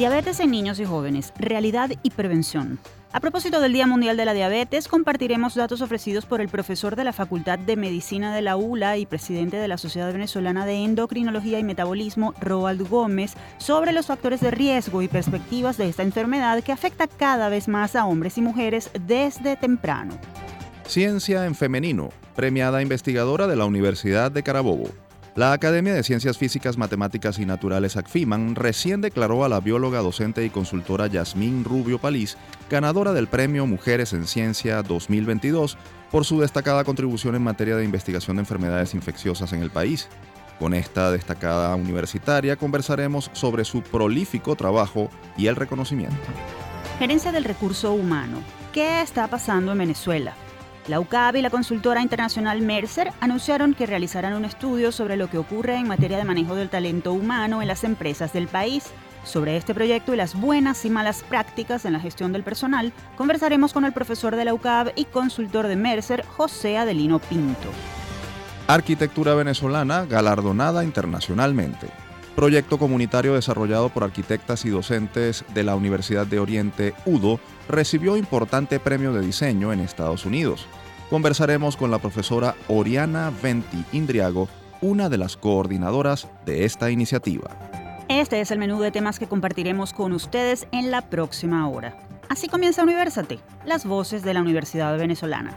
Diabetes en niños y jóvenes, realidad y prevención. A propósito del Día Mundial de la Diabetes, compartiremos datos ofrecidos por el profesor de la Facultad de Medicina de la ULA y presidente de la Sociedad Venezolana de Endocrinología y Metabolismo, Roald Gómez, sobre los factores de riesgo y perspectivas de esta enfermedad que afecta cada vez más a hombres y mujeres desde temprano. Ciencia en Femenino, premiada investigadora de la Universidad de Carabobo. La Academia de Ciencias Físicas, Matemáticas y Naturales ACFIMAN recién declaró a la bióloga, docente y consultora Yasmín Rubio Palís ganadora del Premio Mujeres en Ciencia 2022 por su destacada contribución en materia de investigación de enfermedades infecciosas en el país. Con esta destacada universitaria conversaremos sobre su prolífico trabajo y el reconocimiento. Gerencia del Recurso Humano. ¿Qué está pasando en Venezuela? La UCAB y la consultora internacional Mercer anunciaron que realizarán un estudio sobre lo que ocurre en materia de manejo del talento humano en las empresas del país. Sobre este proyecto y las buenas y malas prácticas en la gestión del personal, conversaremos con el profesor de la UCAB y consultor de Mercer, José Adelino Pinto. Arquitectura venezolana galardonada internacionalmente. Proyecto comunitario desarrollado por arquitectas y docentes de la Universidad de Oriente, UDO, recibió importante premio de diseño en Estados Unidos. Conversaremos con la profesora Oriana Venti Indriago, una de las coordinadoras de esta iniciativa. Este es el menú de temas que compartiremos con ustedes en la próxima hora. Así comienza Universate, las voces de la Universidad Venezolana.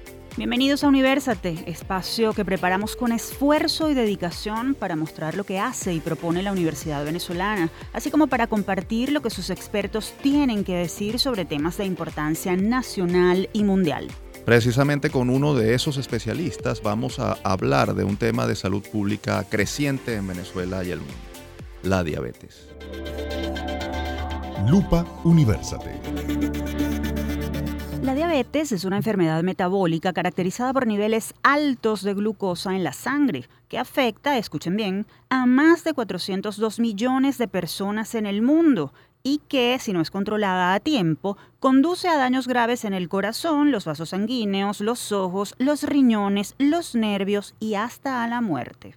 Bienvenidos a Universate, espacio que preparamos con esfuerzo y dedicación para mostrar lo que hace y propone la Universidad Venezolana, así como para compartir lo que sus expertos tienen que decir sobre temas de importancia nacional y mundial. Precisamente con uno de esos especialistas vamos a hablar de un tema de salud pública creciente en Venezuela y el mundo, la diabetes. Lupa Universate. La diabetes es una enfermedad metabólica caracterizada por niveles altos de glucosa en la sangre, que afecta, escuchen bien, a más de 402 millones de personas en el mundo y que, si no es controlada a tiempo, conduce a daños graves en el corazón, los vasos sanguíneos, los ojos, los riñones, los nervios y hasta a la muerte.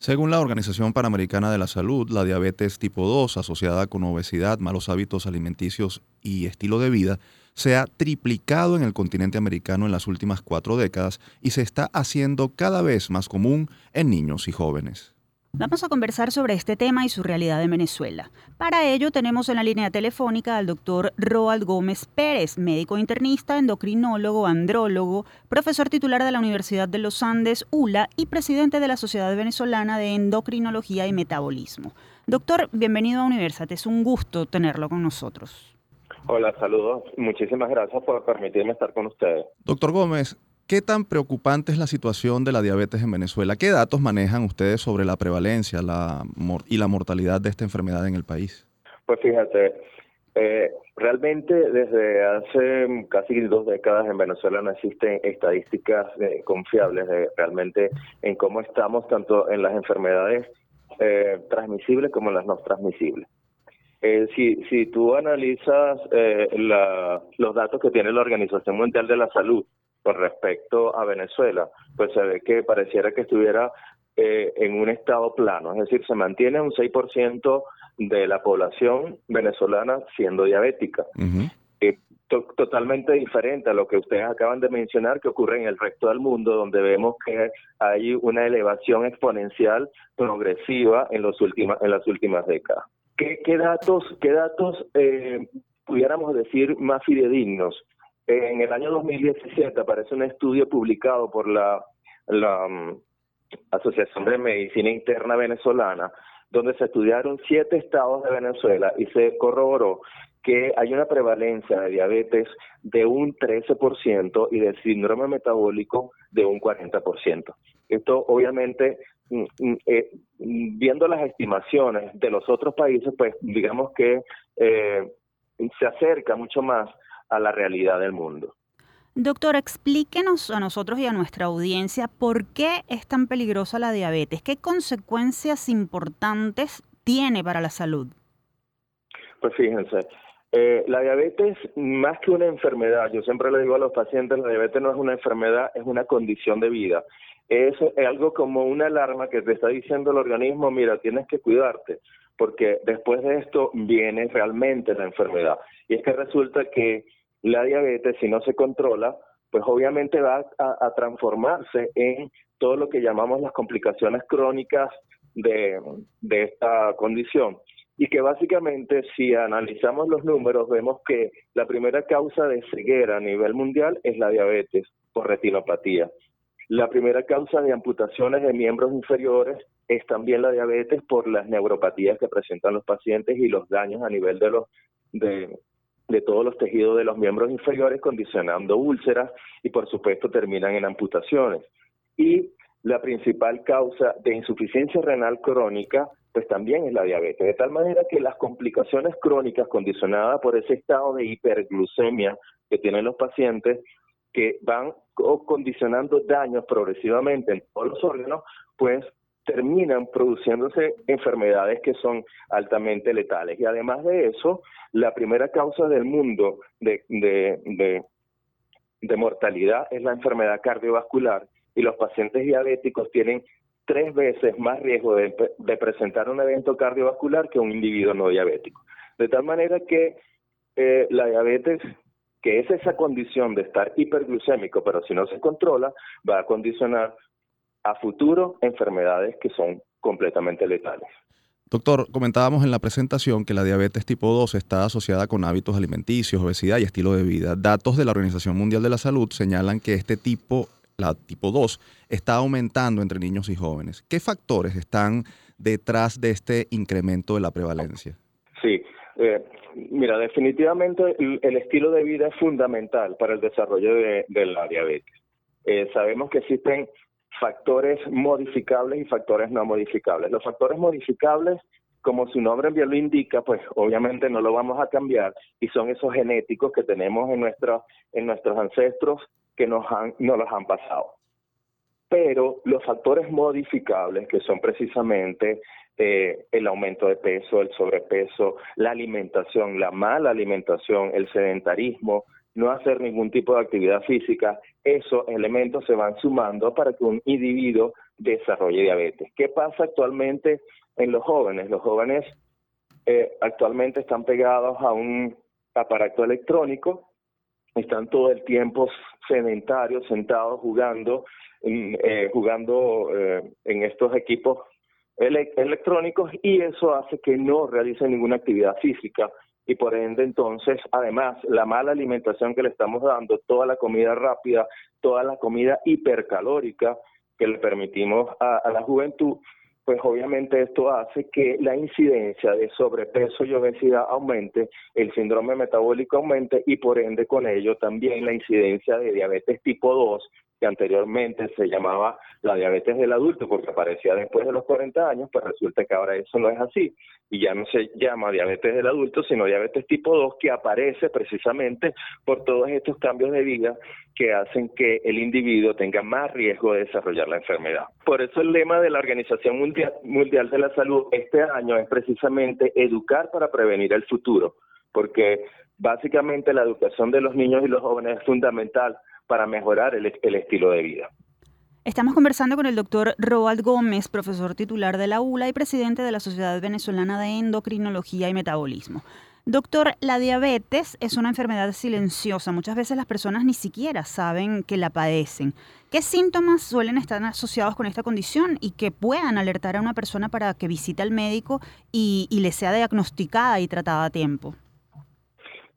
Según la Organización Panamericana de la Salud, la diabetes tipo 2, asociada con obesidad, malos hábitos alimenticios y estilo de vida, se ha triplicado en el continente americano en las últimas cuatro décadas y se está haciendo cada vez más común en niños y jóvenes. Vamos a conversar sobre este tema y su realidad en Venezuela. Para ello tenemos en la línea telefónica al doctor Roald Gómez Pérez, médico internista, endocrinólogo, andrólogo, profesor titular de la Universidad de los Andes, ULA, y presidente de la Sociedad Venezolana de Endocrinología y Metabolismo. Doctor, bienvenido a Universate, es un gusto tenerlo con nosotros. Hola, saludos. Muchísimas gracias por permitirme estar con ustedes. Doctor Gómez, ¿qué tan preocupante es la situación de la diabetes en Venezuela? ¿Qué datos manejan ustedes sobre la prevalencia la y la mortalidad de esta enfermedad en el país? Pues fíjate, eh, realmente desde hace casi dos décadas en Venezuela no existen estadísticas eh, confiables de realmente en cómo estamos tanto en las enfermedades eh, transmisibles como en las no transmisibles. Eh, si, si tú analizas eh, los datos que tiene la Organización Mundial de la Salud con respecto a Venezuela, pues se ve que pareciera que estuviera eh, en un estado plano, es decir, se mantiene un 6% de la población venezolana siendo diabética. totalmente diferente a lo que ustedes acaban de mencionar que ocurre en el resto del mundo, donde vemos que hay una elevación exponencial progresiva en, los últimas, en las últimas décadas. ¿Qué, datos, qué datos eh, pudiéramos decir más fidedignos? en el año 2017 aparece un estudio publicado por la, mm, Asociación de Medicina Interna Venezolana, donde se estudiaron siete estados de Venezuela y se corroboró que hay una prevalencia de diabetes de un 13% y de síndrome metabólico de un 40%. Esto obviamente, eh, viendo las estimaciones de los otros países, pues digamos que eh, se acerca mucho más a la realidad del mundo. Doctor, explíquenos a nosotros y a nuestra audiencia por qué es tan peligrosa la diabetes, qué consecuencias importantes tiene para la salud. Pues fíjense, eh, la diabetes, más que una enfermedad, yo siempre le digo a los pacientes, la diabetes no es una enfermedad, es una condición de vida. Es, algo como una alarma que te está diciendo el organismo, mira, tienes que cuidarte, porque después de esto viene realmente la enfermedad. Y es que resulta que la diabetes, si no se controla, pues obviamente va a, transformarse en todo lo que llamamos las complicaciones crónicas de, de esta condición. Y que básicamente si analizamos los números vemos que la primera causa de ceguera a nivel mundial es la diabetes por retinopatía. La primera causa de amputaciones de miembros inferiores es también la diabetes por las neuropatías que presentan los pacientes y los daños a nivel de los de, de todos los tejidos de los miembros inferiores, condicionando úlceras y por supuesto terminan en amputaciones. Y la principal causa de insuficiencia renal crónica, pues también es la diabetes, de tal manera que las complicaciones crónicas condicionadas por ese estado de hiperglucemia que tienen los pacientes, que van condicionando daños progresivamente en todos los órganos, pues terminan produciéndose enfermedades que son altamente letales. Y además de eso, la primera causa del mundo de, de, de, mortalidad es la enfermedad cardiovascular y los pacientes diabéticos tienen tres veces más riesgo de, de, presentar un evento cardiovascular que un individuo no diabético. De tal manera que eh, la diabetes, que es esa condición de estar hiperglucémico, pero si no se controla, va a condicionar a futuro enfermedades que son completamente letales. Doctor, comentábamos en la presentación que la diabetes tipo 2 está asociada con hábitos alimenticios, obesidad y estilo de vida. Datos de la Organización Mundial de la Salud señalan que este tipo, la tipo 2, está aumentando entre niños y jóvenes. ¿Qué factores están detrás de este incremento de la prevalencia? Eh, mira, definitivamente el, estilo de vida es fundamental para el desarrollo de, la diabetes. Eh, sabemos que existen factores modificables y factores no modificables. Los factores modificables, como su nombre bien lo indica, pues obviamente no lo vamos a cambiar y son esos genéticos que tenemos en, nuestros en nuestros ancestros que nos, han, nos los han pasado. Pero los factores modificables, que son precisamente eh, el aumento de peso, el sobrepeso, la alimentación, la mala alimentación, el sedentarismo, no hacer ningún tipo de actividad física, esos elementos se van sumando para que un individuo desarrolle diabetes. ¿Qué pasa actualmente en los jóvenes? Los jóvenes eh, actualmente están pegados a un aparato electrónico, están todo el tiempo sedentarios, sentados jugando, eh, jugando eh, en estos equipos electrónicos y eso hace que no realicen ninguna actividad física. Y por ende entonces, además, la mala alimentación que le estamos dando, toda la comida rápida, toda la comida hipercalórica que le permitimos a, la juventud, pues obviamente esto hace que la incidencia de sobrepeso y obesidad aumente, el síndrome metabólico aumente y por ende con ello también la incidencia de diabetes tipo 2 que anteriormente se llamaba la diabetes del adulto porque aparecía después de los 40 años, pues resulta que ahora eso no es así y ya no se llama diabetes del adulto, sino diabetes tipo 2 que aparece precisamente por todos estos cambios de vida que hacen que el individuo tenga más riesgo de desarrollar la enfermedad. Por eso el lema de la Organización Mundial, de la Salud este año es precisamente educar para prevenir el futuro, porque básicamente la educación de los niños y los jóvenes es fundamental para mejorar el, estilo de vida. Estamos conversando con el doctor Roald Gómez, profesor titular de la ULA y presidente de la Sociedad Venezolana de Endocrinología y Metabolismo. Doctor, la diabetes es una enfermedad silenciosa. Muchas veces las personas ni siquiera saben que la padecen. ¿Qué síntomas suelen estar asociados con esta condición y que puedan alertar a una persona para que visite al médico y, y le sea diagnosticada y tratada a tiempo?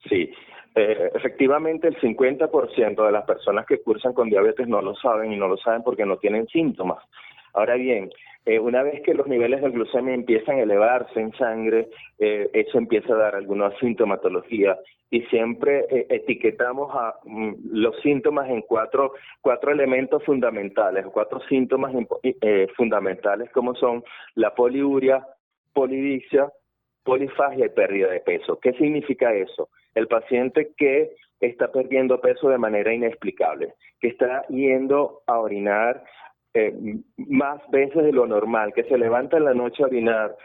Sí, eh, efectivamente, el 50% de las personas que cursan con diabetes no lo saben y no lo saben porque no tienen síntomas. Ahora bien, eh, una vez que los niveles de glucemia empiezan a elevarse en sangre, eh, eso empieza a dar alguna sintomatología y siempre eh, etiquetamos a mm, los síntomas en cuatro, cuatro elementos fundamentales, cuatro síntomas fundamentales como son la poliuria, polidiccia, polifagia y pérdida de peso. ¿Qué significa eso? El paciente que está perdiendo peso de manera inexplicable, que está yendo a orinar eh, más veces de lo normal, que se levanta en la noche a orinar,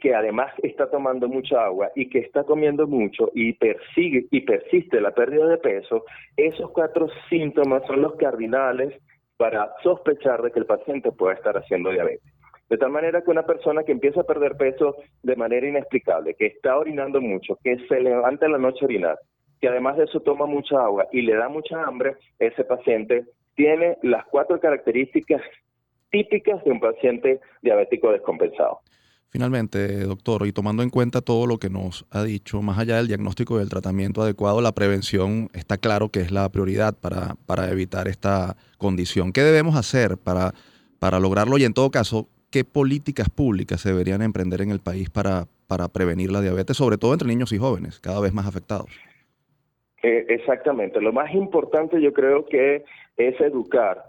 que además está tomando mucha agua y que está comiendo mucho y persigue y persiste la pérdida de peso, esos cuatro síntomas son los cardinales para sospechar de que el paciente pueda estar haciendo diabetes. De tal manera que una persona que empieza a perder peso de manera inexplicable, que está orinando mucho, que se levanta en la noche a orinar, que además de eso toma mucha agua y le da mucha hambre, ese paciente tiene las cuatro características típicas de un paciente diabético descompensado. Finalmente, doctor, y tomando en cuenta todo lo que nos ha dicho, más allá del diagnóstico y del tratamiento adecuado, la prevención está claro que es la prioridad para, para evitar esta condición. ¿Qué debemos hacer para, para lograrlo? Y en todo caso, ¿qué políticas públicas se deberían emprender en el país para, para prevenir la diabetes, sobre todo entre niños y jóvenes, cada vez más afectados? Eh, exactamente. Lo más importante yo creo que es educar.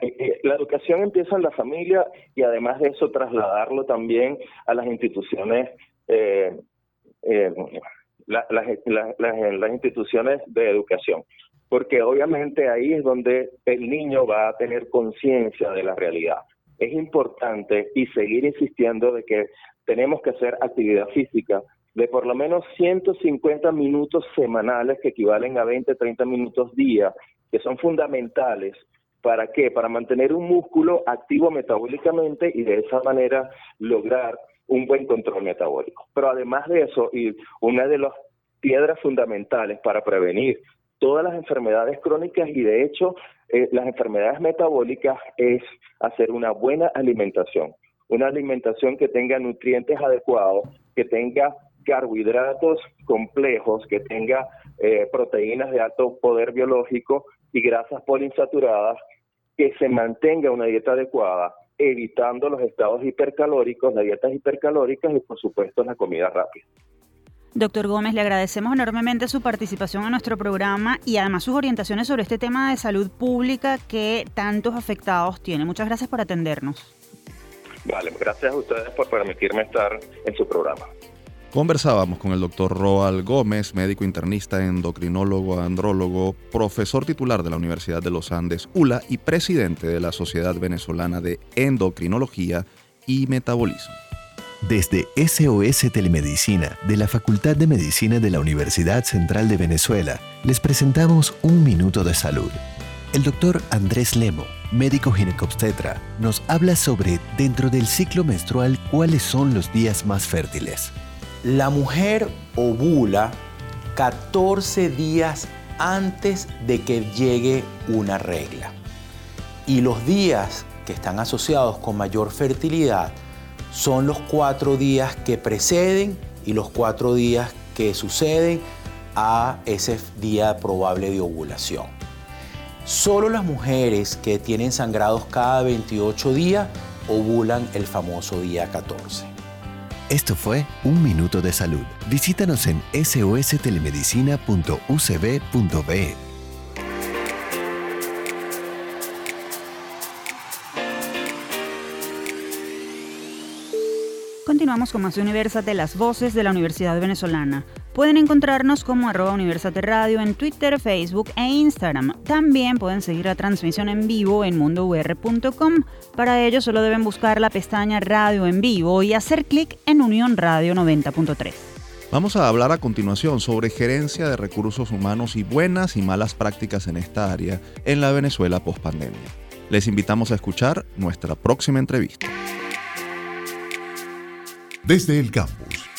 Eh, eh, la educación empieza en la familia y además de eso trasladarlo también a las instituciones, las instituciones de educación. Porque obviamente ahí es donde el niño va a tener conciencia de la realidad. Es importante y seguir insistiendo de que tenemos que hacer actividad física, de por lo menos 150 minutos semanales que equivalen a 20, 30 minutos día, que son fundamentales. ¿Para qué? Para mantener un músculo activo metabólicamente y de esa manera lograr un buen control metabólico. Pero además de eso, y una de las piedras fundamentales para prevenir todas las enfermedades crónicas y de hecho eh, las enfermedades metabólicas es hacer una buena alimentación, una alimentación que tenga nutrientes adecuados, que tenga carbohidratos complejos, que tenga eh, proteínas de alto poder biológico y grasas poliinsaturadas, que se mantenga una dieta adecuada, evitando los estados hipercalóricos, las dietas hipercalóricas y por supuesto la comida rápida. Doctor Gómez, le agradecemos enormemente su participación en nuestro programa y además sus orientaciones sobre este tema de salud pública que tantos afectados tiene. Muchas gracias por atendernos. Vale, gracias a ustedes por permitirme estar en su programa. Conversábamos con el doctor Roal Gómez, médico internista, endocrinólogo, andrólogo, profesor titular de la Universidad de los Andes, ULA, y presidente de la Sociedad Venezolana de Endocrinología y Metabolismo. Desde SOS Telemedicina de la Facultad de Medicina de la Universidad Central de Venezuela, les presentamos Un Minuto de Salud. El doctor Andrés Lemo, médico ginecobstetra, nos habla sobre, dentro del ciclo menstrual, cuáles son los días más fértiles. La mujer ovula 14 días antes de que llegue una regla. Y los días que están asociados con mayor fertilidad son los cuatro días que preceden y los cuatro días que suceden a ese día probable de ovulación. Solo las mujeres que tienen sangrados cada 28 días ovulan el famoso día 14. Esto fue Un Minuto de Salud. Visítanos en sostelemedicina.ucb.be. Continuamos con más de Universate, las voces de la Universidad Venezolana. Pueden encontrarnos como arroba Universate Radio en Twitter, Facebook e Instagram. También pueden seguir la transmisión en vivo en mundour.com. Para ello solo deben buscar la pestaña Radio en vivo y hacer clic en Unión Radio 90.3. Vamos a hablar a continuación sobre gerencia de recursos humanos y buenas y malas prácticas en esta área en la Venezuela post-pandemia. Les invitamos a escuchar nuestra próxima entrevista. Desde el campus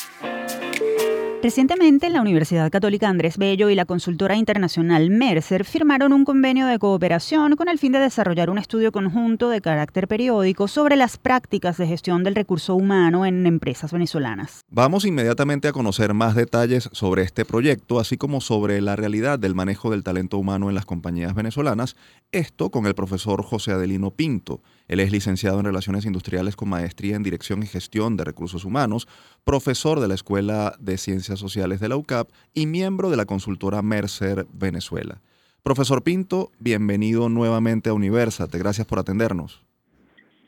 Recientemente, la Universidad Católica Andrés Bello y la consultora internacional Mercer firmaron un convenio de cooperación con el fin de desarrollar un estudio conjunto de carácter periódico sobre las prácticas de gestión del recurso humano en empresas venezolanas. Vamos inmediatamente a conocer más detalles sobre este proyecto, así como sobre la realidad del manejo del talento humano en las compañías venezolanas, esto con el profesor José Adelino Pinto. Él es licenciado en Relaciones Industriales con maestría en Dirección y Gestión de Recursos Humanos, profesor de la Escuela de Ciencias Sociales de la UCAP y miembro de la consultora Mercer Venezuela. Profesor Pinto, bienvenido nuevamente a Universate. Gracias por atendernos.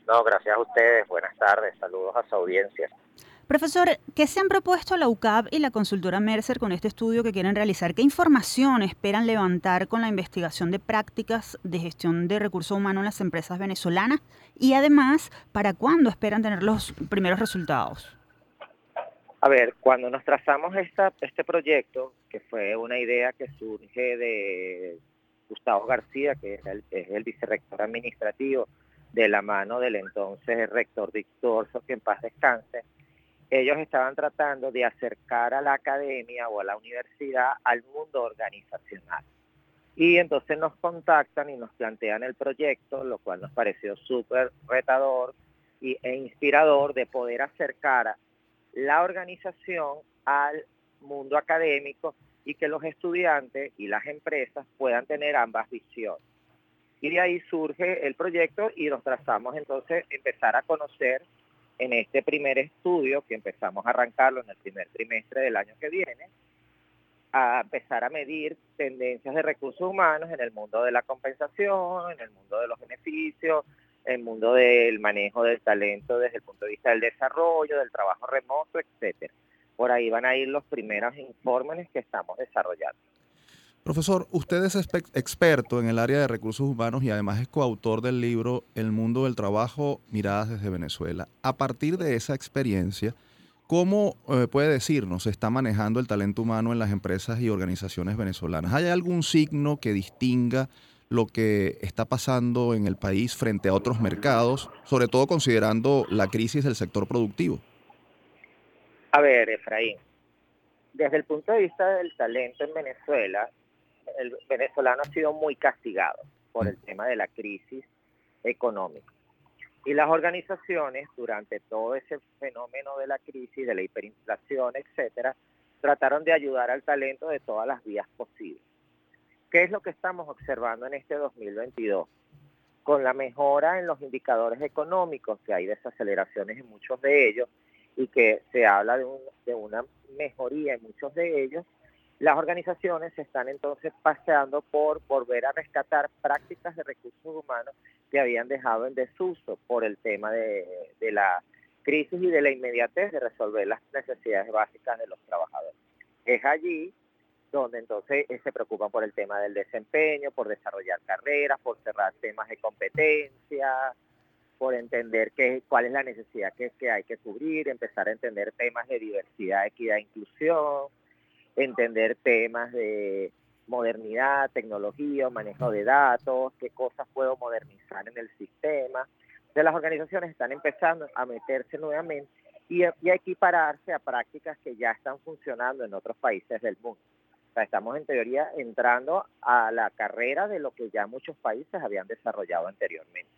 No, gracias a ustedes. Buenas tardes. Saludos a su audiencia. Profesor, ¿qué se han propuesto la UCAP y la consultora Mercer con este estudio que quieren realizar? ¿Qué información esperan levantar con la investigación de prácticas de gestión de recursos humanos en las empresas venezolanas? Y además, ¿para cuándo esperan tener los primeros resultados? A ver, cuando nos trazamos esta, este proyecto, que fue una idea que surge de Gustavo García, que es el, es vicerrector administrativo, de la mano del entonces rector Víctor, que en paz descanse, ellos estaban tratando de acercar a la academia o a la universidad al mundo organizacional. Y entonces nos contactan y nos plantean el proyecto, lo cual nos pareció súper retador y, e inspirador de poder acercar la organización al mundo académico y que los estudiantes y las empresas puedan tener ambas visiones. Y de ahí surge el proyecto y nos trazamos entonces empezar a conocer en este primer estudio, que empezamos a arrancarlo en el primer trimestre del año que viene, a empezar a medir tendencias de recursos humanos en el mundo de la compensación, en el mundo de los beneficios, en el mundo del manejo del talento desde el punto de vista del desarrollo, del trabajo remoto, etcétera. Por ahí van a ir los primeros informes que estamos desarrollando. Profesor, usted es experto en el área de recursos humanos y además es coautor del libro El mundo del trabajo, miradas desde Venezuela. A partir de esa experiencia, ¿cómo eh, puede decirnos se está manejando el talento humano en las empresas y organizaciones venezolanas? ¿Hay algún signo que distinga lo que está pasando en el país frente a otros mercados, sobre todo considerando la crisis del sector productivo? A ver, Efraín, desde el punto de vista del talento en Venezuela, el venezolano ha sido muy castigado por el tema de la crisis económica. Y las organizaciones, durante todo ese fenómeno de la crisis, de la hiperinflación, etcétera, trataron de ayudar al talento de todas las vías posibles. ¿Qué es lo que estamos observando en este 2022? Con la mejora en los indicadores económicos, que hay desaceleraciones en muchos de ellos y que se habla de, de una mejoría en muchos de ellos, las organizaciones se están entonces paseando por volver a rescatar prácticas de recursos humanos que habían dejado en desuso por el tema de, la crisis y de la inmediatez de resolver las necesidades básicas de los trabajadores. Es allí donde entonces eh, se preocupan por el tema del desempeño, por desarrollar carreras, por cerrar temas de competencia, por entender qué, cuál es la necesidad que, que hay que cubrir, empezar a entender temas de diversidad, equidad e inclusión, entender temas de modernidad, tecnología, manejo de datos, qué cosas puedo modernizar en el sistema. De las organizaciones están empezando a meterse nuevamente y a, equipararse a prácticas que ya están funcionando en otros países del mundo. O sea, estamos en teoría entrando a la carrera de lo que ya muchos países habían desarrollado anteriormente.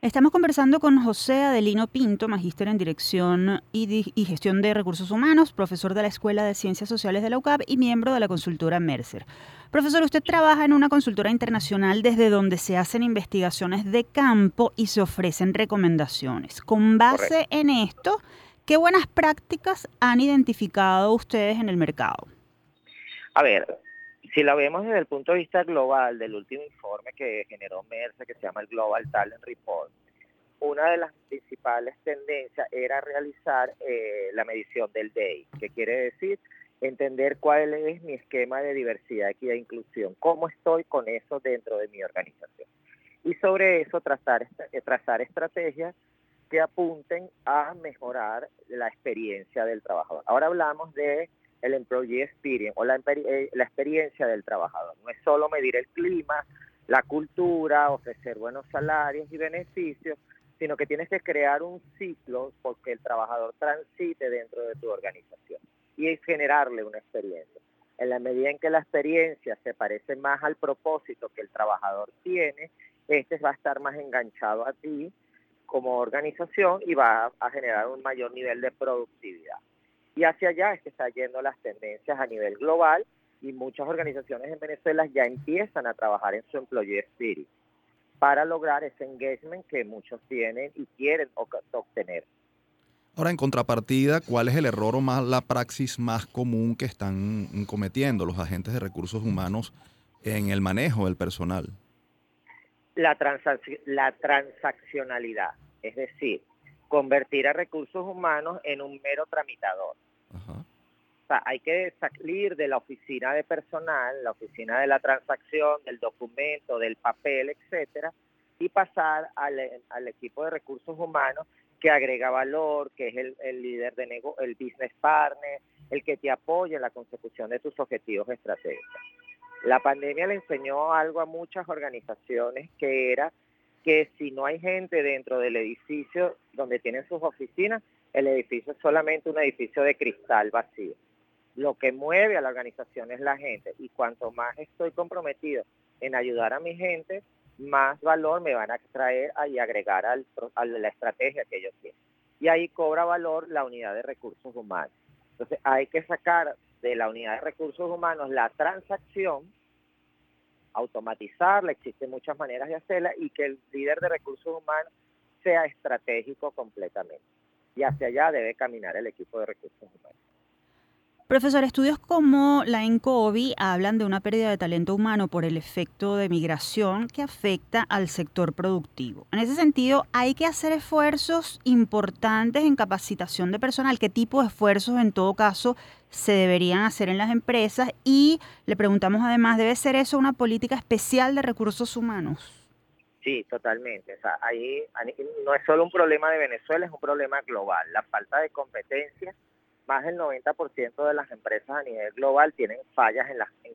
Estamos conversando con José Adelino Pinto, magíster en Dirección y, Gestión de Recursos Humanos, profesor de la Escuela de Ciencias Sociales de la UCAP y miembro de la consultora Mercer. Profesor, usted trabaja en una consultora internacional desde donde se hacen investigaciones de campo y se ofrecen recomendaciones. Con base en esto, ¿qué buenas prácticas han identificado ustedes en el mercado? A ver, si la vemos desde el punto de vista global del último informe que generó Mercer, que se llama el Global Talent Report, una de las principales tendencias era realizar eh, la medición del DEI, que quiere decir entender cuál es mi esquema de diversidad, equidad e inclusión, cómo estoy con eso dentro de mi organización. Y sobre eso trazar, eh, trazar estrategias que apunten a mejorar la experiencia del trabajador. Ahora hablamos de el employee experience o la, eh, la experiencia del trabajador. No es solo medir el clima, la cultura, ofrecer buenos salarios y beneficios, sino que tienes que crear un ciclo porque el trabajador transite dentro de tu organización. y generarle una experiencia. En la medida en que la experiencia se parece más al propósito que el trabajador tiene, este va a estar más enganchado a ti como organización y va a generar un mayor nivel de productividad. Y hacia allá es que está yendo las tendencias a nivel global y muchas organizaciones en Venezuela ya empiezan a trabajar en su employee spirit para lograr ese engagement que muchos tienen y quieren obtener. Ahora, en contrapartida, ¿cuál es el error o más la praxis más común que están cometiendo los agentes de recursos humanos en el manejo del personal? La, la transaccionalidad, es decir, convertir a recursos humanos en un mero tramitador. O sea, hay que salir de la oficina de personal, la oficina de la transacción, del documento, del papel, etcétera, y pasar al, al equipo de recursos humanos que agrega valor, que es el, el líder de negocio, el business partner, el que te apoya en la consecución de tus objetivos estratégicos. La pandemia le enseñó algo a muchas organizaciones que era que si no hay gente dentro del edificio donde tienen sus oficinas, el edificio es solamente un edificio de cristal vacío. Lo que mueve a la organización es la gente y cuanto más estoy comprometido en ayudar a mi gente, más valor me van a traer y agregar al, a la estrategia que ellos tienen. Y ahí cobra valor la unidad de recursos humanos. Entonces hay que sacar de la unidad de recursos humanos la transacción, automatizarla, existen muchas maneras de hacerla y que el líder de recursos humanos sea estratégico completamente. Y hacia allá debe caminar el equipo de recursos humanos. Profesor, estudios como la ENCOVI hablan de una pérdida de talento humano por el efecto de migración que afecta al sector productivo. En ese sentido, hay que hacer esfuerzos importantes en capacitación de personal. ¿Qué tipo de esfuerzos, en todo caso, se deberían hacer en las empresas? Y le preguntamos además, ¿debe ser eso una política especial de recursos humanos? Sí, totalmente. O sea, ahí no es solo un problema de Venezuela, es un problema global. La falta de competencia más del 90% de las empresas a nivel global tienen fallas en, las en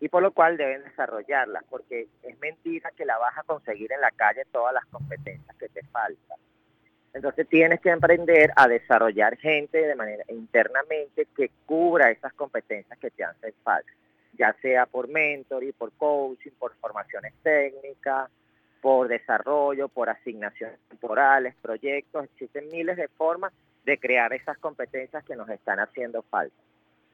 y por lo cual deben desarrollarlas, porque es mentira que la vas a conseguir en la calle todas las competencias que te faltan. Entonces tienes que aprender a desarrollar gente de manera internamente que cubra esas competencias que te hacen falta, ya sea por mentoring, por coaching, por formaciones técnicas, por desarrollo, por asignaciones temporales, proyectos, existen miles de formas de crear esas competencias que nos están haciendo falta.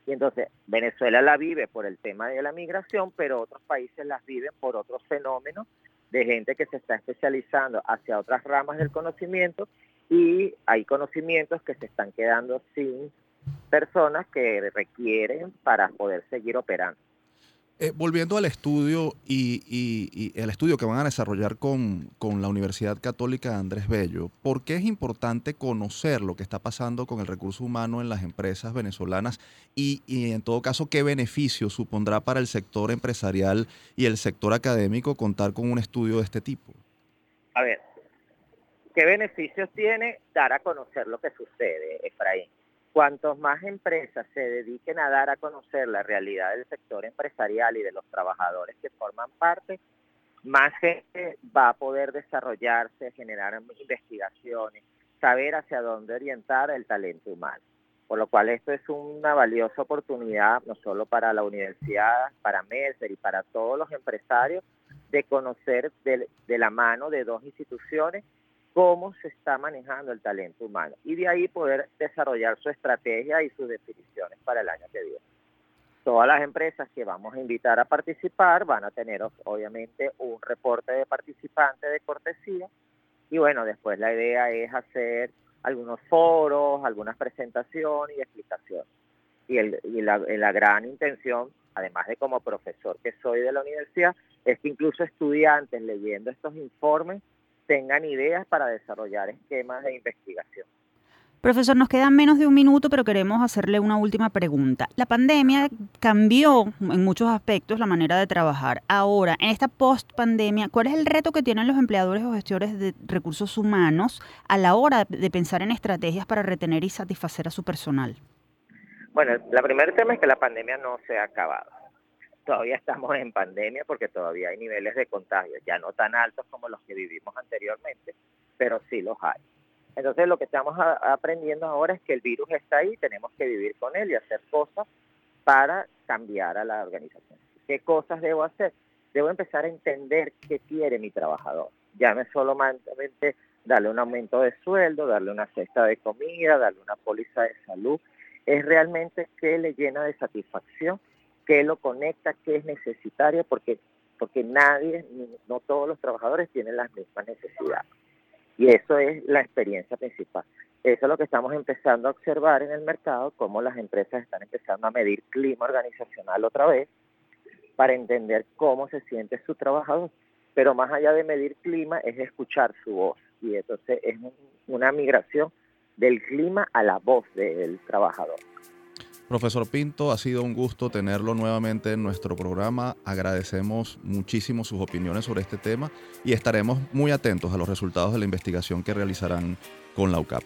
Y entonces Venezuela la vive por el tema de la migración, pero otros países las viven por otros fenómenos de gente que se está especializando hacia otras ramas del conocimiento y hay conocimientos que se están quedando sin personas que requieren para poder seguir operando. Eh, volviendo al estudio y, el estudio que van a desarrollar con, la Universidad Católica Andrés Bello, ¿por qué es importante conocer lo que está pasando con el recurso humano en las empresas venezolanas y, en todo caso qué beneficio supondrá para el sector empresarial y el sector académico contar con un estudio de este tipo? A ver, ¿qué beneficios tiene dar a conocer lo que sucede, Efraín? Cuantos más empresas se dediquen a dar a conocer la realidad del sector empresarial y de los trabajadores que forman parte, más gente va a poder desarrollarse, generar investigaciones, saber hacia dónde orientar el talento humano. Por lo cual esto es una valiosa oportunidad no solo para la universidad, para Mercer y para todos los empresarios de conocer de, de la mano de dos instituciones cómo se está manejando el talento humano y de ahí poder desarrollar su estrategia y sus definiciones para el año que viene. Todas las empresas que vamos a invitar a participar van a tener obviamente un reporte de participante de cortesía y bueno, después la idea es hacer algunos foros, algunas presentaciones y explicaciones. Y, la gran intención, además de como profesor que soy de la universidad, es que incluso estudiantes leyendo estos informes tengan ideas para desarrollar esquemas de investigación. Profesor, nos queda menos de un minuto, pero queremos hacerle una última pregunta. La pandemia cambió en muchos aspectos la manera de trabajar. Ahora, en esta post-pandemia, ¿cuál es el reto que tienen los empleadores o gestores de recursos humanos a la hora de pensar en estrategias para retener y satisfacer a su personal? Bueno, la primer tema es que la pandemia no se ha acabado todavía estamos en pandemia porque todavía hay niveles de contagio, ya no tan altos como los que vivimos anteriormente, pero sí los hay. Entonces lo que estamos aprendiendo ahora es que el virus está ahí, tenemos que vivir con él y hacer cosas para cambiar a la organización. ¿Qué cosas debo hacer? Debo empezar a entender qué quiere mi trabajador. Ya no es solamente darle un aumento de sueldo, darle una cesta de comida, darle una póliza de salud. Es realmente qué le llena de satisfacción, qué lo conecta, qué es necesitario, porque, porque nadie, no todos los trabajadores tienen las mismas necesidades. Y eso es la experiencia principal. Eso es lo que estamos empezando a observar en el mercado, cómo las empresas están empezando a medir clima organizacional otra vez para entender cómo se siente su trabajador. Pero más allá de medir clima es escuchar su voz. Y entonces es una migración del clima a la voz del trabajador. Profesor Pinto, ha sido un gusto tenerlo nuevamente en nuestro programa. Agradecemos muchísimo sus opiniones sobre este tema y estaremos muy atentos a los resultados de la investigación que realizarán con la UCAP.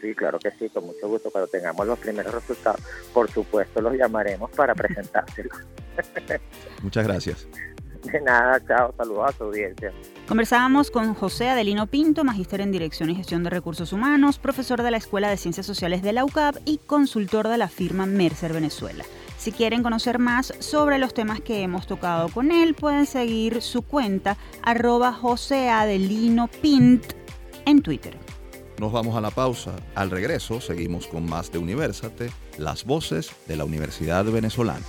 Sí, claro que sí, con mucho gusto. Cuando tengamos los primeros resultados, por supuesto los llamaremos para presentárselos. Muchas gracias. De nada, chao, saludos a su audiencia. Conversábamos con José Adelino Pinto, magíster en Dirección y Gestión de Recursos Humanos, profesor de la Escuela de Ciencias Sociales de la UCAP y consultor de la firma Mercer Venezuela. Si quieren conocer más sobre los temas que hemos tocado con él, pueden seguir su cuenta arroba José Adelino Pint en Twitter. Nos vamos a la pausa. Al regreso seguimos con más de Universate, las voces de la Universidad Venezolana.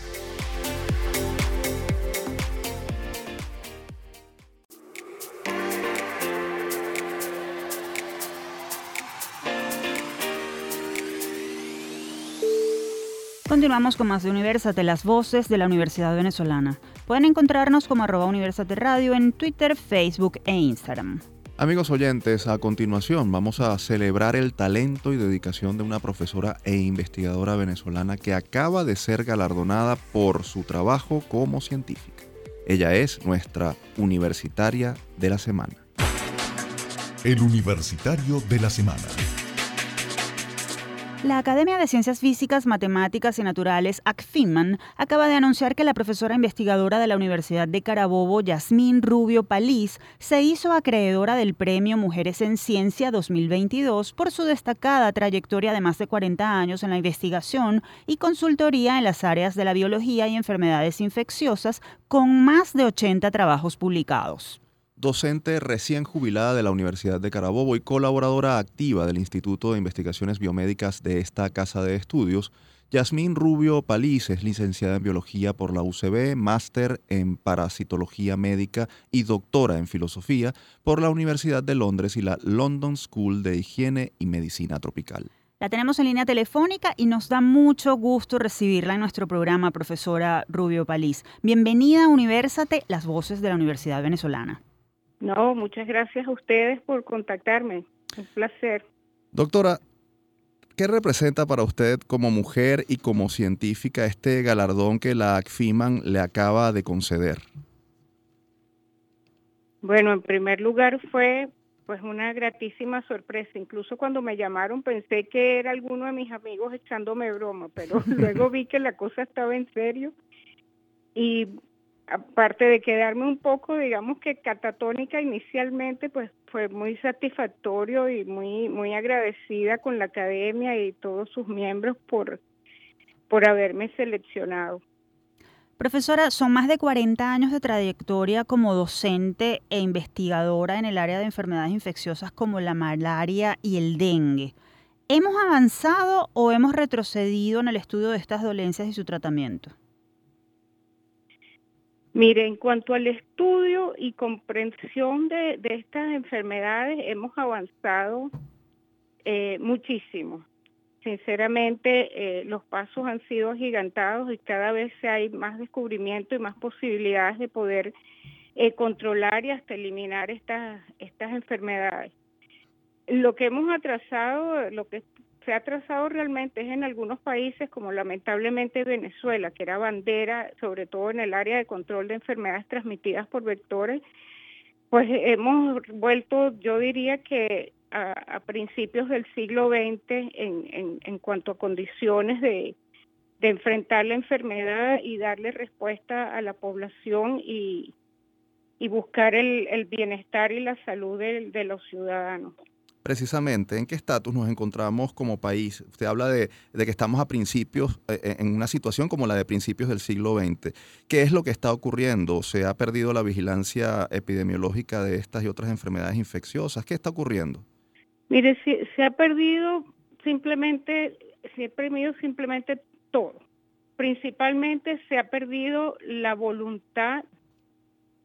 Continuamos con más de Universate, las voces de la Universidad Venezolana. Pueden encontrarnos como arroba Universate Radio en Twitter, Facebook e Instagram. Amigos oyentes, a continuación vamos a celebrar el talento y dedicación de una profesora e investigadora venezolana que acaba de ser galardonada por su trabajo como científica. Ella es nuestra universitaria de la semana. El universitario de la semana. La Academia de Ciencias Físicas, Matemáticas y Naturales, ACFIMAN, acaba de anunciar que la profesora investigadora de la Universidad de Carabobo, Yasmín Rubio Palís, se hizo acreedora del Premio Mujeres en Ciencia 2022 por su destacada trayectoria de más de 40 años en la investigación y consultoría en las áreas de la biología y enfermedades infecciosas, con más de 80 trabajos publicados docente recién jubilada de la Universidad de Carabobo y colaboradora activa del Instituto de Investigaciones Biomédicas de esta casa de estudios, Yasmín Rubio Palís es licenciada en Biología por la UCB, máster en Parasitología Médica y doctora en Filosofía por la Universidad de Londres y la London School de Higiene y Medicina Tropical. La tenemos en línea telefónica y nos da mucho gusto recibirla en nuestro programa, profesora Rubio Palís. Bienvenida a Universate, las voces de la Universidad Venezolana. No, muchas gracias a ustedes por contactarme. Un placer. Doctora, ¿qué representa para usted como mujer y como científica este galardón que la ACFIMAN le acaba de conceder? Bueno, en primer lugar fue pues una gratísima sorpresa. Incluso cuando me llamaron pensé que era alguno de mis amigos echándome broma, pero luego vi que la cosa estaba en serio. Y aparte de quedarme un poco, digamos que catatónica inicialmente, pues fue muy satisfactorio y muy muy agradecida con la academia y todos sus miembros por por haberme seleccionado. Profesora, son más de 40 años de trayectoria como docente e investigadora en el área de enfermedades infecciosas como la malaria y el dengue. ¿Hemos avanzado o hemos retrocedido en el estudio de estas dolencias y su tratamiento? Mire, en cuanto al estudio y comprensión de, estas enfermedades, hemos avanzado eh, muchísimo. Sinceramente, eh, los pasos han sido agigantados y cada vez hay más descubrimiento y más posibilidades de poder eh, controlar y hasta eliminar estas, estas enfermedades. Lo que hemos atrasado, lo que se ha trazado realmente es en algunos países como lamentablemente Venezuela, que era bandera, sobre todo en el área de control de enfermedades transmitidas por vectores, pues hemos vuelto, yo diría que a, principios del siglo XX en, en, cuanto a condiciones de, enfrentar la enfermedad y darle respuesta a la población y, buscar el, bienestar y la salud de los ciudadanos. Precisamente en qué estatus nos encontramos como país. Usted habla de, que estamos a principios, eh, eh, en una situación como la de principios del siglo XX. ¿Qué es lo que está ocurriendo? ¿Se ha perdido la vigilancia epidemiológica de estas y otras enfermedades infecciosas? ¿Qué está ocurriendo? Mire, se, se ha perdido simplemente, se ha perdido simplemente todo. Principalmente se ha perdido la voluntad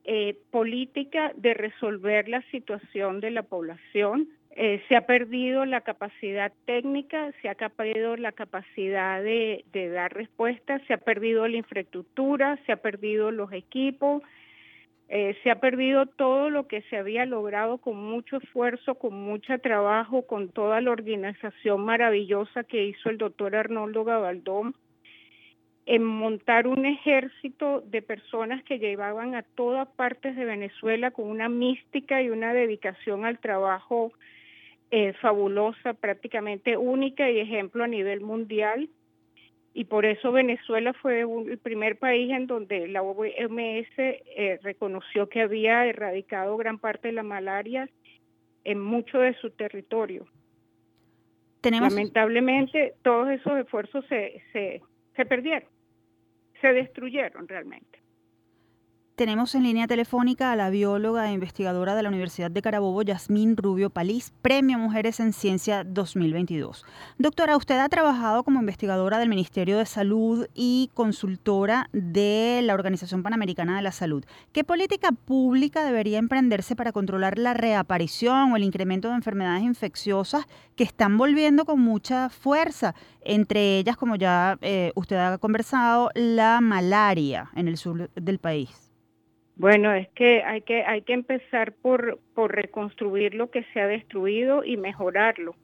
eh, política de resolver la situación de la población. Eh, se ha perdido la capacidad técnica, se ha perdido la capacidad de, dar respuestas, se ha perdido la infraestructura, se ha perdido los equipos, eh, se ha perdido todo lo que se había logrado con mucho esfuerzo, con mucho trabajo, con toda la organización maravillosa que hizo el doctor Arnoldo Gabaldón en montar un ejército de personas que llevaban a todas partes de Venezuela con una mística y una dedicación al trabajo eh, fabulosa, prácticamente única y ejemplo a nivel mundial. Y por eso Venezuela fue el primer país en donde la OMS eh, reconoció que había erradicado gran parte de la malaria en mucho de su territorio. Lamentablemente, todos esos esfuerzos se, se, se perdieron se destruyeron realmente. Tenemos en línea telefónica a la bióloga e investigadora de la Universidad de Carabobo, Yasmín Rubio Palís, Premio Mujeres en Ciencia 2022. Doctora, usted ha trabajado como investigadora del Ministerio de Salud y consultora de la Organización Panamericana de la Salud. ¿Qué política pública debería emprenderse para controlar la reaparición o el incremento de enfermedades infecciosas que están volviendo con mucha fuerza? Entre ellas, como ya eh, usted ha conversado, la malaria en el sur del país. Bueno, es que hay que hay que empezar por por reconstruir lo que se ha destruido y mejorarlo.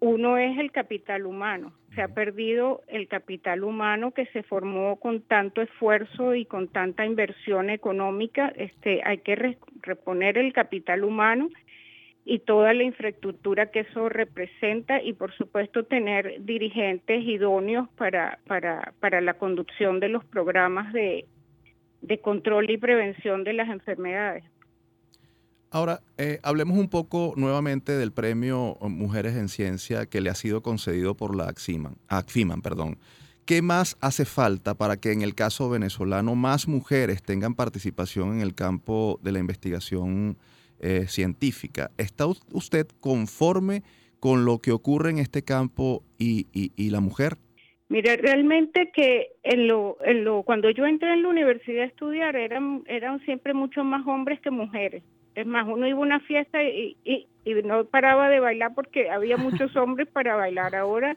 Uno es el capital humano. Se ha perdido el capital humano que se formó con tanto esfuerzo y con tanta inversión económica. Este, hay que reponer el capital humano y toda la infraestructura que eso representa y por supuesto tener dirigentes idóneos para, para, para la conducción de los programas de, de control y prevención de las enfermedades. Ahora, eh, hablemos un poco nuevamente del premio Mujeres en Ciencia que le ha sido concedido por la ACFIMAN. ACFIMAN perdón. ¿Qué más hace falta para que en el caso venezolano más mujeres tengan participación en el campo de la investigación eh, científica? ¿Está usted conforme con lo que ocurre en este campo y, y la mujer? Mira, realmente que en lo, en lo, cuando yo entré en la universidad a estudiar eran, eran siempre mucho más hombres que mujeres. Es más, uno iba a una fiesta y, y, no paraba de bailar porque había muchos hombres para bailar. Ahora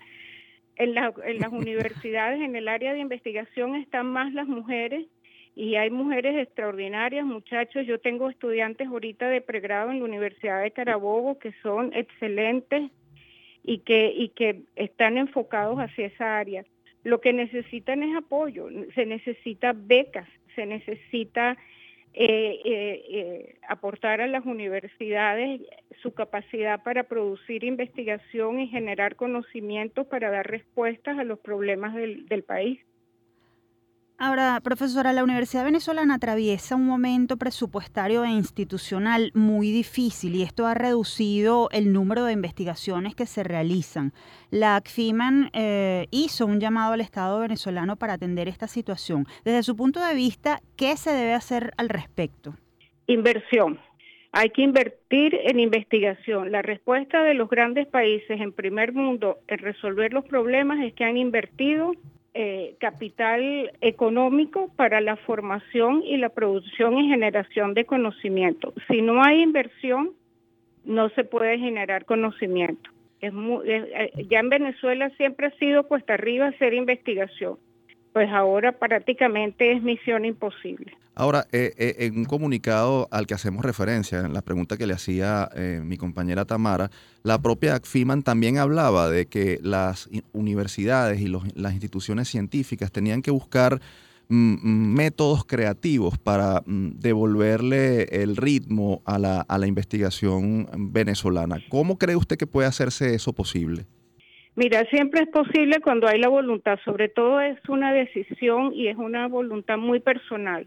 en, en las universidades, en el área de investigación, están más las mujeres y hay mujeres extraordinarias, muchachos. Yo tengo estudiantes ahorita de pregrado en la Universidad de Carabobo que son excelentes, y que, y que están enfocados hacia esa área. Lo que necesitan es apoyo, se necesita becas, se necesita eh, eh, eh, aportar a las universidades su capacidad para producir investigación y generar conocimientos para dar respuestas a los problemas del, del país. Ahora, profesora, la Universidad Venezolana atraviesa un momento presupuestario e institucional muy difícil y esto ha reducido el número de investigaciones que se realizan. La ACFIMAN eh, hizo un llamado al Estado venezolano para atender esta situación. Desde su punto de vista, ¿qué se debe hacer al respecto? Inversión. Hay que invertir en investigación. La respuesta de los grandes países en primer mundo en resolver los problemas es que han invertido eh, capital económico para la formación y la producción y generación de conocimiento. Si no hay inversión, no se puede generar conocimiento. Es eh, ya en Venezuela siempre ha sido puesta arriba hacer investigación pues ahora prácticamente es misión imposible. Ahora, eh, eh, en un comunicado al que hacemos referencia, en la pregunta que le hacía eh, mi compañera Tamara, la propia ACFIMAN también hablaba de que las universidades y las instituciones científicas tenían que buscar mm, mm, métodos creativos para mm, devolverle el ritmo a la, a la investigación venezolana. ¿Cómo cree usted que puede hacerse eso posible? Mira, siempre es posible cuando hay la voluntad, sobre todo es una decisión y es una voluntad muy personal.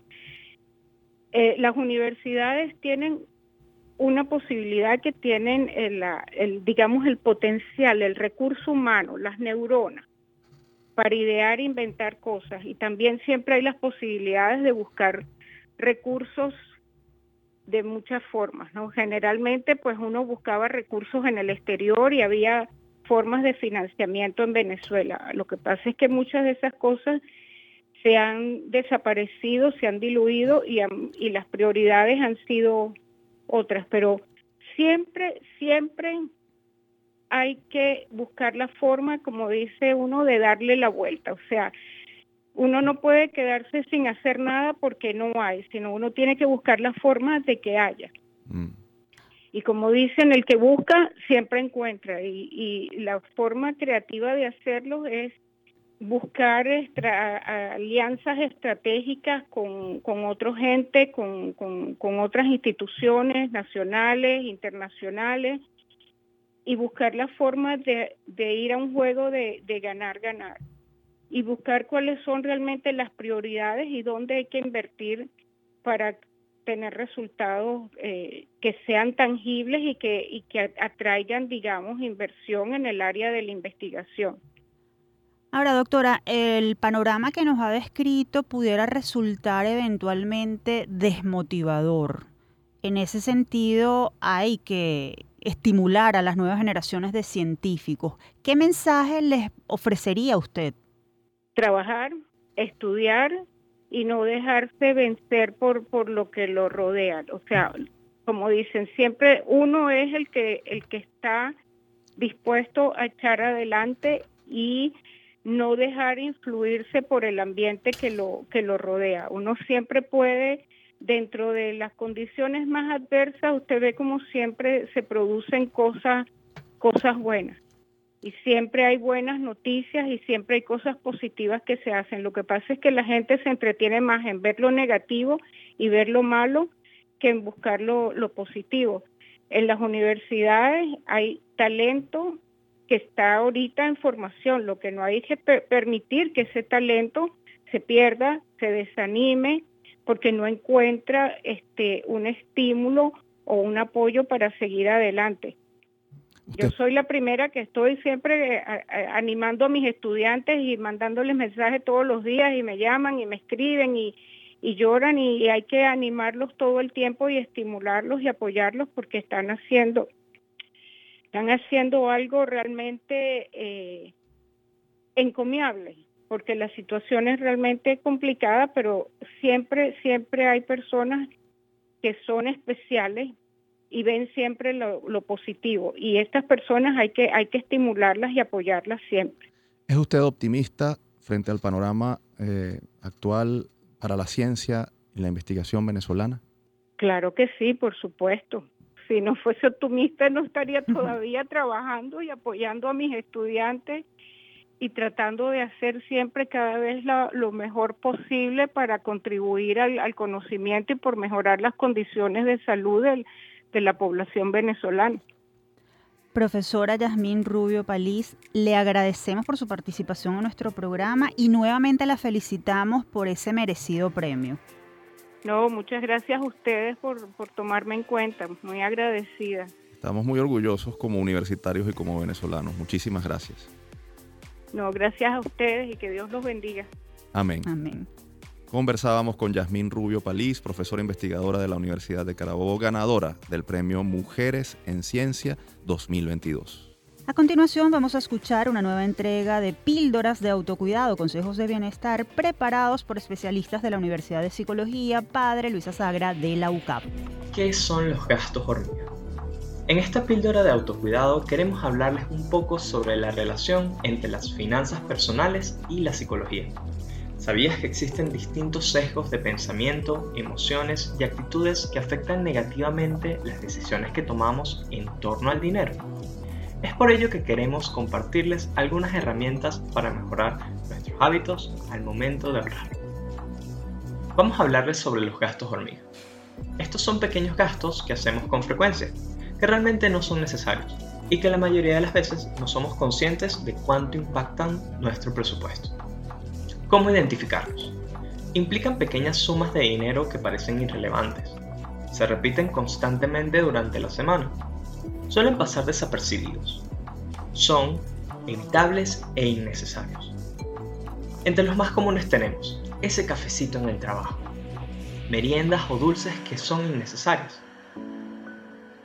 Eh, las universidades tienen una posibilidad que tienen el, el, digamos, el potencial, el recurso humano, las neuronas, para idear e inventar cosas. Y también siempre hay las posibilidades de buscar recursos de muchas formas, ¿no? Generalmente, pues uno buscaba recursos en el exterior y había formas de financiamiento en Venezuela. Lo que pasa es que muchas de esas cosas se han desaparecido, se han diluido y, y las prioridades han sido otras, pero siempre, siempre hay que buscar la forma, como dice uno, de darle la vuelta. O sea, uno no puede quedarse sin hacer nada porque no hay, sino uno tiene que buscar la forma de que haya. Mm. Y como dicen, el que busca siempre encuentra. Y, la forma creativa de hacerlo es buscar alianzas estratégicas con, con otra gente, con, con, otras instituciones nacionales, internacionales, y buscar la forma de, ir a un juego de, de ganar-ganar. Y buscar cuáles son realmente las prioridades y dónde hay que invertir para tener resultados eh, que sean tangibles y que, y que atraigan, digamos, inversión en el área de la investigación. Ahora, doctora, el panorama que nos ha descrito pudiera resultar eventualmente desmotivador. En ese sentido, hay que estimular a las nuevas generaciones de científicos. ¿Qué mensaje les ofrecería usted? Trabajar, estudiar y no dejarse vencer por, por lo que lo rodea. O sea, como dicen, siempre uno es el que, el que está dispuesto a echar adelante y no dejar influirse por el ambiente que lo, que lo rodea. Uno siempre puede, dentro de las condiciones más adversas, usted ve como siempre se producen cosas, cosas buenas. Y siempre hay buenas noticias y siempre hay cosas positivas que se hacen. Lo que pasa es que la gente se entretiene más en ver lo negativo y ver lo malo que en buscar lo, lo positivo. En las universidades hay talento que está ahorita en formación. Lo que no hay que permitir que ese talento se pierda, se desanime, porque no encuentra este un estímulo o un apoyo para seguir adelante. Yo soy la primera que estoy siempre eh, animando a mis estudiantes y mandándoles mensajes todos los días y me llaman y me escriben y, y lloran y hay que animarlos todo el tiempo y estimularlos y apoyarlos porque están haciendo están haciendo algo realmente eh, encomiable, porque la situación es realmente complicada, pero siempre, siempre hay personas que son especiales y ven siempre lo, positivo. Y estas personas hay que, hay que estimularlas y apoyarlas siempre. ¿Es usted optimista frente al panorama eh, actual para la ciencia y la investigación venezolana? Claro que sí, por supuesto si no fuese optimista no estaría todavía trabajando y apoyando a mis estudiantes y tratando de hacer siempre cada vez lo mejor posible para contribuir al, conocimiento y por mejorar las condiciones de salud de la población venezolana. Profesora Yasmín Rubio Palís, le agradecemos por su participación en nuestro programa y nuevamente la felicitamos por ese merecido premio. No, muchas gracias a ustedes por, por tomarme en cuenta, muy agradecida. Estamos muy orgullosos como universitarios y como venezolanos. Muchísimas gracias. No, gracias a ustedes y que Dios los bendiga. Amén. Amén. Conversábamos con Yasmín Rubio Palís, profesora investigadora de la Universidad de Carabobo, ganadora del premio Mujeres en Ciencia 2022. A continuación vamos a escuchar una nueva entrega de píldoras de autocuidado, consejos de bienestar preparados por especialistas de la Universidad de Psicología Padre Luisa Sagra de la UCAP. ¿Qué son los gastos hormiga? En esta píldora de autocuidado queremos hablarles un poco sobre la relación entre las finanzas personales y la psicología. ¿Sabías que existen distintos sesgos de pensamiento, emociones y actitudes que afectan negativamente las decisiones que tomamos en torno al dinero? Es por ello que queremos compartirles algunas herramientas para mejorar nuestros hábitos al momento de ahorrar. Vamos a hablarles sobre los gastos hormiga. Estos son pequeños gastos que hacemos con frecuencia, que realmente no son necesarios y que la mayoría de las veces no somos conscientes de cuánto impactan nuestro presupuesto. ¿Cómo identificarlos? Implican pequeñas sumas de dinero que parecen irrelevantes, se repiten constantemente durante la semana. Suelen pasar desapercibidos. Son evitables e innecesarios. Entre los más comunes tenemos ese cafecito en el trabajo, meriendas o dulces que son innecesarios,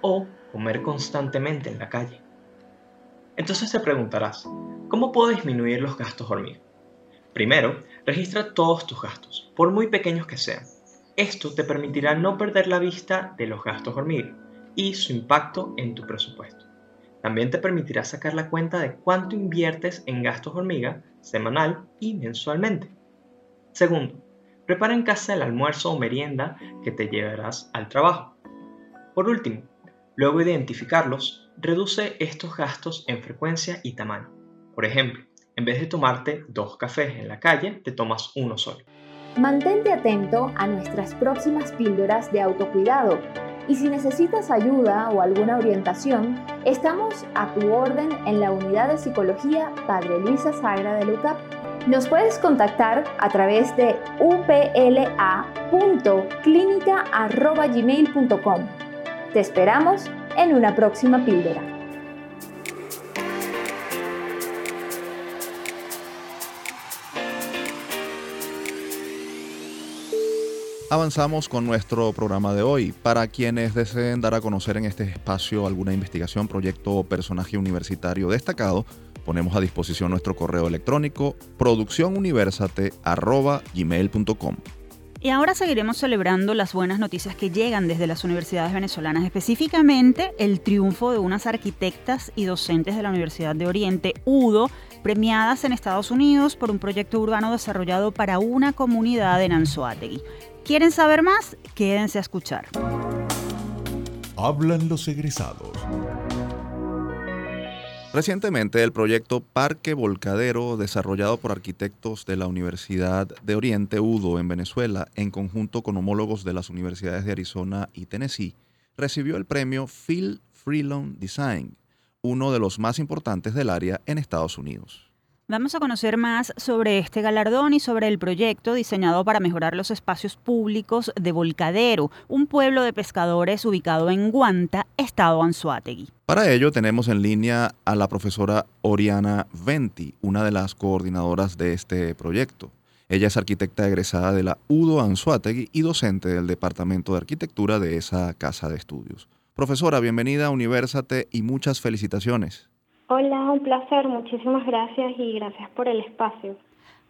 o comer constantemente en la calle. Entonces te preguntarás, ¿cómo puedo disminuir los gastos hormiga? Primero, registra todos tus gastos, por muy pequeños que sean. Esto te permitirá no perder la vista de los gastos hormiga y su impacto en tu presupuesto. También te permitirá sacar la cuenta de cuánto inviertes en gastos hormiga semanal y mensualmente. Segundo, prepara en casa el almuerzo o merienda que te llevarás al trabajo. Por último, luego de identificarlos, reduce estos gastos en frecuencia y tamaño. Por ejemplo, en vez de tomarte dos cafés en la calle, te tomas uno solo. Mantente atento a nuestras próximas píldoras de autocuidado y si necesitas ayuda o alguna orientación, estamos a tu orden en la unidad de psicología Padre Luisa Sagra de LUCAP. Nos puedes contactar a través de upla.clinica.gmail.com. Te esperamos en una próxima píldora. Avanzamos con nuestro programa de hoy. Para quienes deseen dar a conocer en este espacio alguna investigación, proyecto o personaje universitario destacado, ponemos a disposición nuestro correo electrónico producciónuniversate.gmail.com. Y ahora seguiremos celebrando las buenas noticias que llegan desde las universidades venezolanas, específicamente el triunfo de unas arquitectas y docentes de la Universidad de Oriente, UDO, premiadas en Estados Unidos por un proyecto urbano desarrollado para una comunidad en Anzoátegui. ¿Quieren saber más? Quédense a escuchar. Hablan los egresados. Recientemente, el proyecto Parque Volcadero, desarrollado por arquitectos de la Universidad de Oriente UDO en Venezuela, en conjunto con homólogos de las universidades de Arizona y Tennessee, recibió el premio Phil Freelon Design, uno de los más importantes del área en Estados Unidos. Vamos a conocer más sobre este galardón y sobre el proyecto diseñado para mejorar los espacios públicos de Volcadero, un pueblo de pescadores ubicado en Guanta, estado Anzuategui. Para ello tenemos en línea a la profesora Oriana Venti, una de las coordinadoras de este proyecto. Ella es arquitecta egresada de la UDO Anzuategui y docente del Departamento de Arquitectura de esa casa de estudios. Profesora, bienvenida a Universate y muchas felicitaciones. Hola, un placer, muchísimas gracias y gracias por el espacio.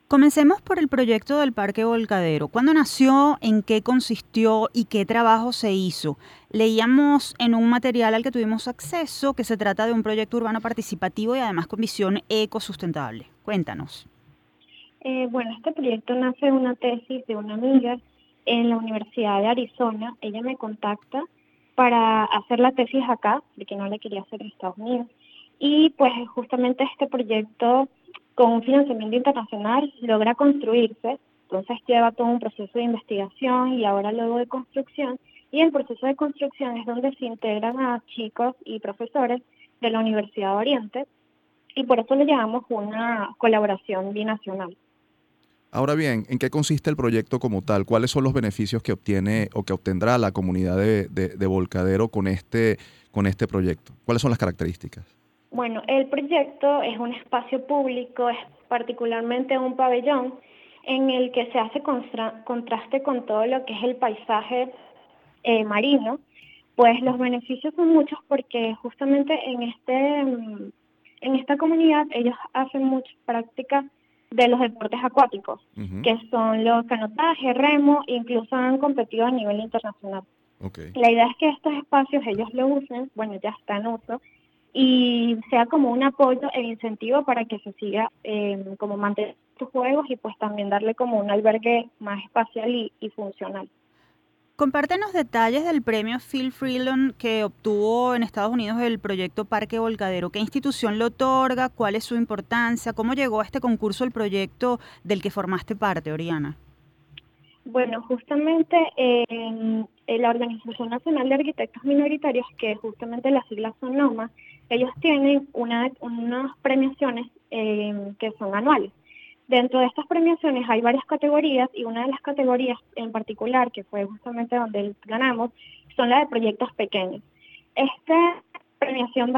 Comencemos por el proyecto del Parque Volcadero. ¿Cuándo nació? ¿En qué consistió? ¿Y qué trabajo se hizo? Leíamos en un material al que tuvimos acceso que se trata de un proyecto urbano participativo y además con visión ecosustentable. Cuéntanos. Eh, bueno, este proyecto nace de una tesis de una amiga en la Universidad de Arizona. Ella me contacta para hacer la tesis acá, porque no la quería hacer en Estados Unidos. Y pues justamente este proyecto con un financiamiento internacional logra construirse, entonces lleva todo un proceso de investigación y ahora luego de construcción. Y el proceso de construcción es donde se integran a chicos y profesores de la Universidad de Oriente y por eso le llamamos una colaboración binacional. Ahora bien, ¿en qué consiste el proyecto como tal? ¿Cuáles son los beneficios que obtiene o que obtendrá la comunidad de, de Volcadero con este, con este proyecto? ¿Cuáles son las características? Bueno, el proyecto es un espacio público, es particularmente un pabellón en el que se hace contraste con todo lo que es el paisaje eh, marino, pues los beneficios son muchos porque justamente en este en esta comunidad ellos hacen muchas prácticas de los deportes acuáticos, que son los canotaje, remo, incluso han competido a nivel internacional. La idea es que estos espacios ellos lo usen, bueno, ya está en uso, y sea como un apoyo e incentivo para que se siga eh, como mantener sus juegos y pues también darle como un albergue más espacial y, y funcional. Compártenos detalles del premio Phil Freeland que obtuvo en Estados Unidos el proyecto Parque Volcadero. ¿Qué institución lo otorga? ¿Cuál es su importancia? ¿Cómo llegó a este concurso el proyecto del que formaste parte, Oriana? Bueno, justamente en la Organización Nacional de Arquitectos Minoritarios, que justamente las siglas son NOMA, ellos tienen una, unas premiaciones eh, que son anuales. Dentro de estas premiaciones hay varias categorías y una de las categorías en particular, que fue justamente donde ganamos, son las de proyectos pequeños. Esta premiación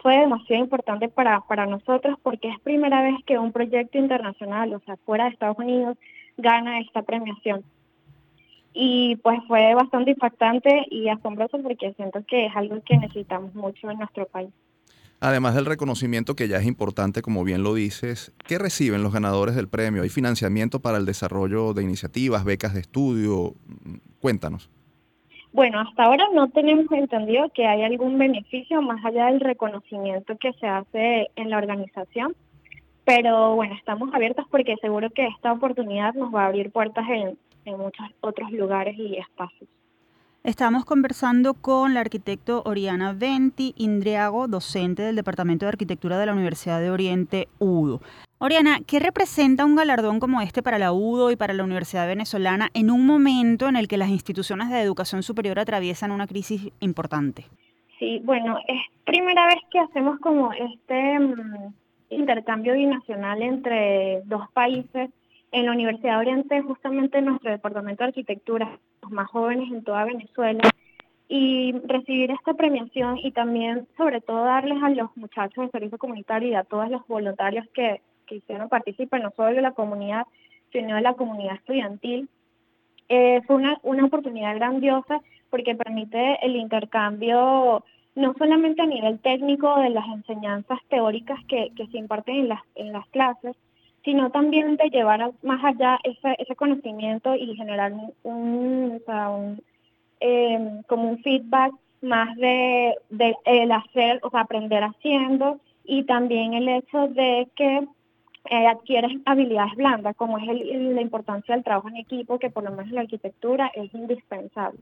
fue demasiado importante para nosotros porque es primera vez que un proyecto internacional, o sea, fuera de Estados Unidos, gana esta premiación. Y pues fue bastante impactante y asombroso porque siento que es algo que necesitamos mucho en nuestro país. Además del reconocimiento que ya es importante, como bien lo dices, ¿qué reciben los ganadores del premio? ¿Hay financiamiento para el desarrollo de iniciativas, becas de estudio? Cuéntanos. Bueno, hasta ahora no tenemos entendido que hay algún beneficio más allá del reconocimiento que se hace en la organización, pero bueno, estamos abiertos porque seguro que esta oportunidad nos va a abrir puertas en, en muchos otros lugares y espacios. Estamos conversando con la arquitecto Oriana Venti Indriago, docente del Departamento de Arquitectura de la Universidad de Oriente, UDO. Oriana, ¿qué representa un galardón como este para la UDO y para la Universidad Venezolana en un momento en el que las instituciones de educación superior atraviesan una crisis importante? Sí, bueno, es primera vez que hacemos como este mm, intercambio binacional entre dos países en la Universidad de Oriente, justamente en nuestro departamento de arquitectura, los más jóvenes en toda Venezuela, y recibir esta premiación y también, sobre todo, darles a los muchachos de servicio comunitario y a todos los voluntarios que, que hicieron participar, no solo de la comunidad, sino de la comunidad estudiantil, eh, fue una, una oportunidad grandiosa porque permite el intercambio no solamente a nivel técnico de las enseñanzas teóricas que, que se imparten en las, en las clases, sino también de llevar más allá ese, ese conocimiento y generar un, em, como un feedback más de, el hacer, o sea, aprender haciendo y también el hecho de que eh, adquieres habilidades blandas, como es la importancia del trabajo en equipo, que por lo menos en la arquitectura es indispensable.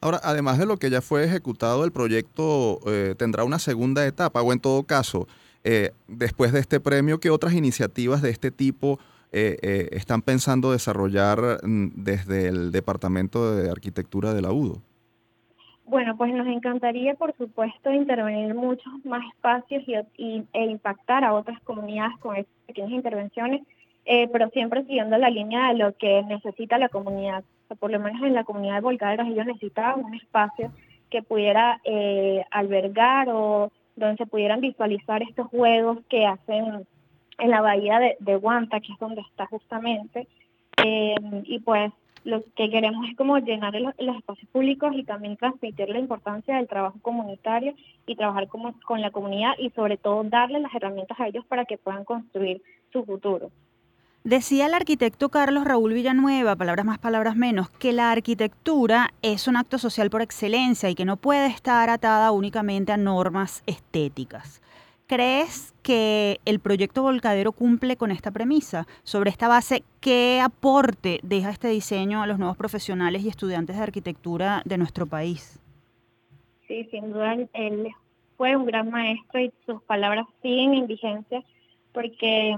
Ahora, además de lo que ya fue ejecutado, el proyecto eh, tendrá una segunda etapa, o en todo caso, eh, después de este premio, ¿qué otras iniciativas de este tipo eh, eh, están pensando desarrollar mm, desde el Departamento de Arquitectura de la UDO? Bueno, pues nos encantaría, por supuesto, intervenir en muchos más espacios y, e impactar a otras comunidades con estas pequeñas intervenciones, pero siempre siguiendo la línea de lo que necesita la comunidad. por lo menos en la comunidad de Volcaderas ellos necesitaban un espacio que pudiera albergar o donde se pudieran visualizar estos juegos que hacen en la bahía de, Guanta, que es donde está justamente. Eh, y pues lo que queremos es como llenar los, espacios públicos y también transmitir la importancia del trabajo comunitario y trabajar como, con la comunidad y sobre todo darle las herramientas a ellos para que puedan construir su futuro. Decía el arquitecto Carlos Raúl Villanueva, palabras más, palabras menos, que la arquitectura es un acto social por excelencia y que no puede estar atada únicamente a normas estéticas. ¿Crees que el proyecto Volcadero cumple con esta premisa? Sobre esta base, ¿qué aporte deja este diseño a los nuevos profesionales y estudiantes de arquitectura de nuestro país? Sí, sin duda, él fue un gran maestro y sus palabras siguen en vigencia porque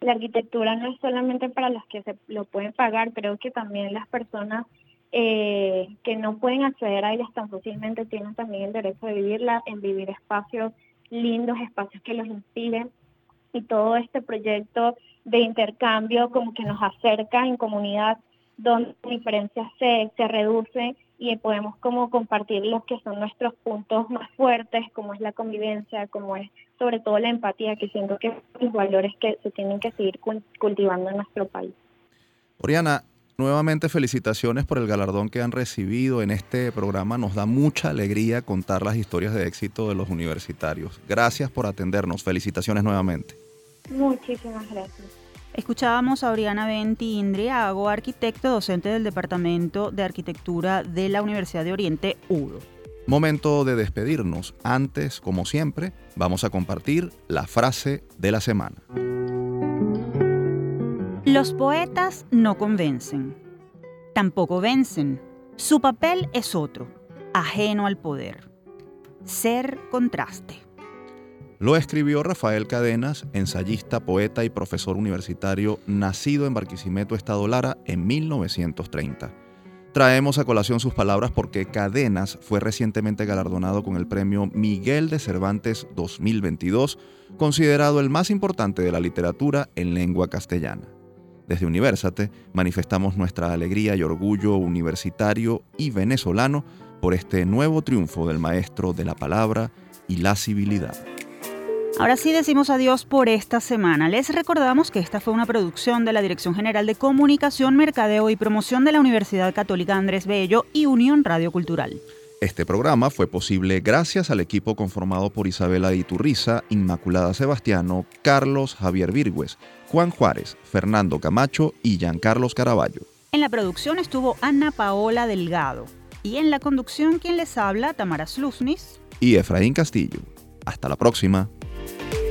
la arquitectura no es solamente para los que se lo pueden pagar, creo que también las personas eh, que no pueden acceder a ellas tan fácilmente tienen también el derecho de vivirla, en vivir espacios lindos, espacios que los inspiren. Y todo este proyecto de intercambio como que nos acerca en comunidad donde las diferencias se, se reducen y podemos como compartir los que son nuestros puntos más fuertes, como es la convivencia, como es sobre todo la empatía, que siento que son los valores que se tienen que seguir cultivando en nuestro país. Oriana, nuevamente felicitaciones por el galardón que han recibido en este programa. Nos da mucha alegría contar las historias de éxito de los universitarios. Gracias por atendernos. Felicitaciones nuevamente. Muchísimas gracias. Escuchábamos a Oriana Venti Indriago, arquitecto docente del Departamento de Arquitectura de la Universidad de Oriente, UDO. Momento de despedirnos. Antes, como siempre, vamos a compartir la frase de la semana. Los poetas no convencen, tampoco vencen. Su papel es otro, ajeno al poder. Ser contraste. Lo escribió Rafael Cadenas, ensayista, poeta y profesor universitario, nacido en Barquisimeto, Estado Lara, en 1930. Traemos a colación sus palabras porque Cadenas fue recientemente galardonado con el premio Miguel de Cervantes 2022, considerado el más importante de la literatura en lengua castellana. Desde Universate manifestamos nuestra alegría y orgullo universitario y venezolano por este nuevo triunfo del maestro de la palabra y la civilidad. Ahora sí decimos adiós por esta semana. Les recordamos que esta fue una producción de la Dirección General de Comunicación, Mercadeo y Promoción de la Universidad Católica Andrés Bello y Unión Radio Cultural. Este programa fue posible gracias al equipo conformado por Isabela Iturriza, Inmaculada Sebastiano, Carlos Javier Virgües, Juan Juárez, Fernando Camacho y Giancarlos Caraballo. En la producción estuvo Ana Paola Delgado y en la conducción quien les habla, Tamara Slusnis y Efraín Castillo. Hasta la próxima. thank you